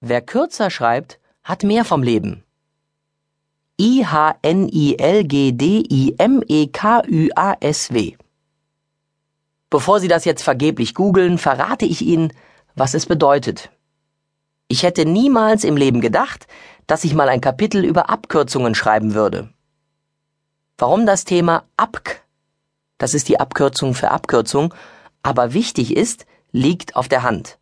Wer kürzer schreibt, hat mehr vom Leben. I-H-N-I-L-G-D-I-M-E-K-Ü-A-S-W. Bevor Sie das jetzt vergeblich googeln, verrate ich Ihnen, was es bedeutet. Ich hätte niemals im Leben gedacht, dass ich mal ein Kapitel über Abkürzungen schreiben würde. Warum das Thema ABK, das ist die Abkürzung für Abkürzung, aber wichtig ist, liegt auf der Hand.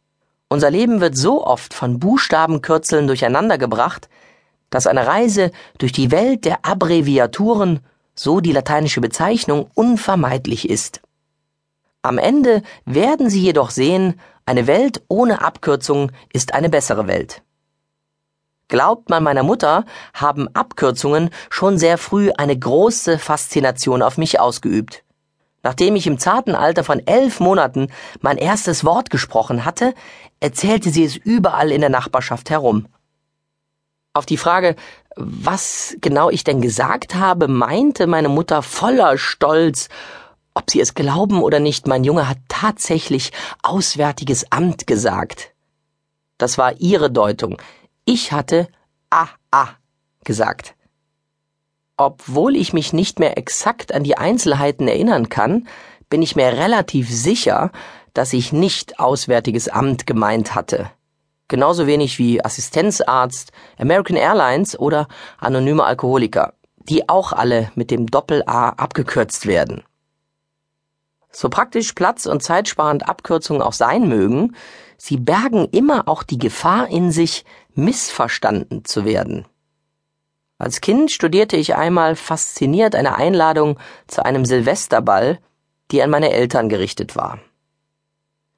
Unser Leben wird so oft von Buchstabenkürzeln durcheinandergebracht, dass eine Reise durch die Welt der Abbreviaturen, so die lateinische Bezeichnung, unvermeidlich ist. Am Ende werden Sie jedoch sehen, eine Welt ohne Abkürzung ist eine bessere Welt. Glaubt man meiner Mutter, haben Abkürzungen schon sehr früh eine große Faszination auf mich ausgeübt. Nachdem ich im zarten Alter von elf Monaten mein erstes Wort gesprochen hatte, erzählte sie es überall in der Nachbarschaft herum. Auf die Frage, was genau ich denn gesagt habe, meinte meine Mutter voller Stolz, ob Sie es glauben oder nicht, mein Junge hat tatsächlich Auswärtiges Amt gesagt. Das war ihre Deutung. Ich hatte ah ah gesagt. Obwohl ich mich nicht mehr exakt an die Einzelheiten erinnern kann, bin ich mir relativ sicher, dass ich nicht Auswärtiges Amt gemeint hatte. Genauso wenig wie Assistenzarzt, American Airlines oder anonyme Alkoholiker, die auch alle mit dem Doppel-A abgekürzt werden. So praktisch platz- und zeitsparend Abkürzungen auch sein mögen, sie bergen immer auch die Gefahr in sich, missverstanden zu werden. Als Kind studierte ich einmal fasziniert eine Einladung zu einem Silvesterball, die an meine Eltern gerichtet war.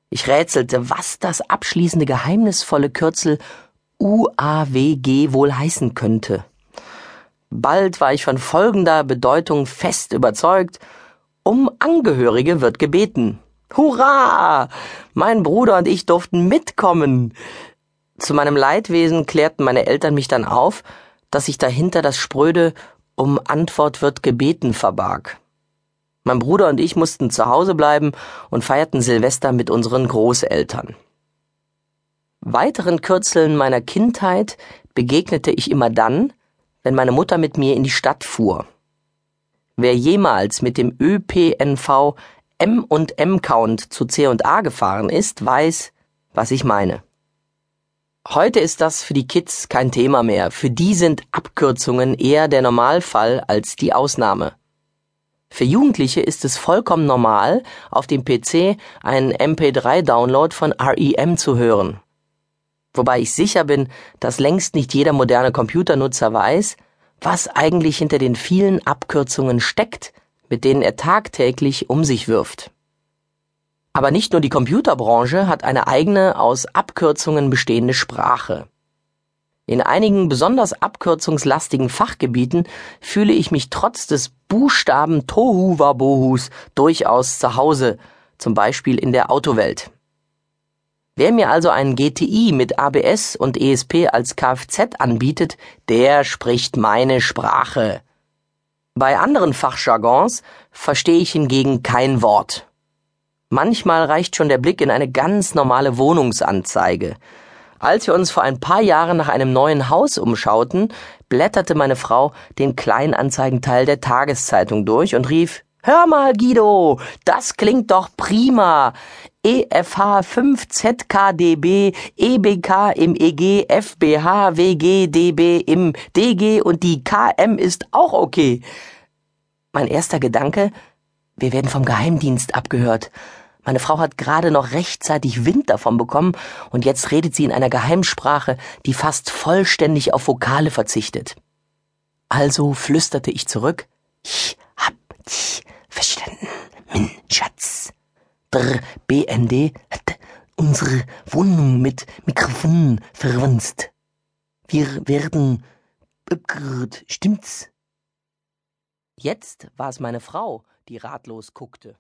Ich rätselte, was das abschließende geheimnisvolle Kürzel UAWG wohl heißen könnte. Bald war ich von folgender Bedeutung fest überzeugt, um Angehörige wird gebeten. Hurra! Mein Bruder und ich durften mitkommen. Zu meinem Leidwesen klärten meine Eltern mich dann auf, dass sich dahinter das spröde um Antwort wird gebeten verbarg. Mein Bruder und ich mussten zu Hause bleiben und feierten Silvester mit unseren Großeltern. Weiteren Kürzeln meiner Kindheit begegnete ich immer dann, wenn meine Mutter mit mir in die Stadt fuhr. Wer jemals mit dem ÖPNV M und M Count zu C und A gefahren ist, weiß, was ich meine. Heute ist das für die Kids kein Thema mehr. Für die sind Abkürzungen eher der Normalfall als die Ausnahme. Für Jugendliche ist es vollkommen normal, auf dem PC einen MP3-Download von REM zu hören. Wobei ich sicher bin, dass längst nicht jeder moderne Computernutzer weiß, was eigentlich hinter den vielen Abkürzungen steckt, mit denen er tagtäglich um sich wirft. Aber nicht nur die Computerbranche hat eine eigene aus Abkürzungen bestehende Sprache. In einigen besonders abkürzungslastigen Fachgebieten fühle ich mich trotz des Buchstaben Tohu Wabohus durchaus zu Hause, zum Beispiel in der Autowelt. Wer mir also einen GTI mit ABS und ESP als Kfz anbietet, der spricht meine Sprache. Bei anderen Fachjargons verstehe ich hingegen kein Wort. Manchmal reicht schon der Blick in eine ganz normale Wohnungsanzeige. Als wir uns vor ein paar Jahren nach einem neuen Haus umschauten, blätterte meine Frau den Kleinanzeigenteil der Tageszeitung durch und rief Hör mal, Guido, das klingt doch prima. EFH 5 ZKDB, EBK im EG, FBH, WG, DB im DG und die KM ist auch okay. Mein erster Gedanke, wir werden vom Geheimdienst abgehört. Meine Frau hat gerade noch rechtzeitig Wind davon bekommen und jetzt redet sie in einer Geheimsprache, die fast vollständig auf Vokale verzichtet. Also flüsterte ich zurück. Ich hab dich verstanden, mein Schatz. Brr, BND hat unsere Wohnung mit Mikrofonen verwanzt. Wir werden stimmt's? Jetzt war es meine Frau, die ratlos guckte.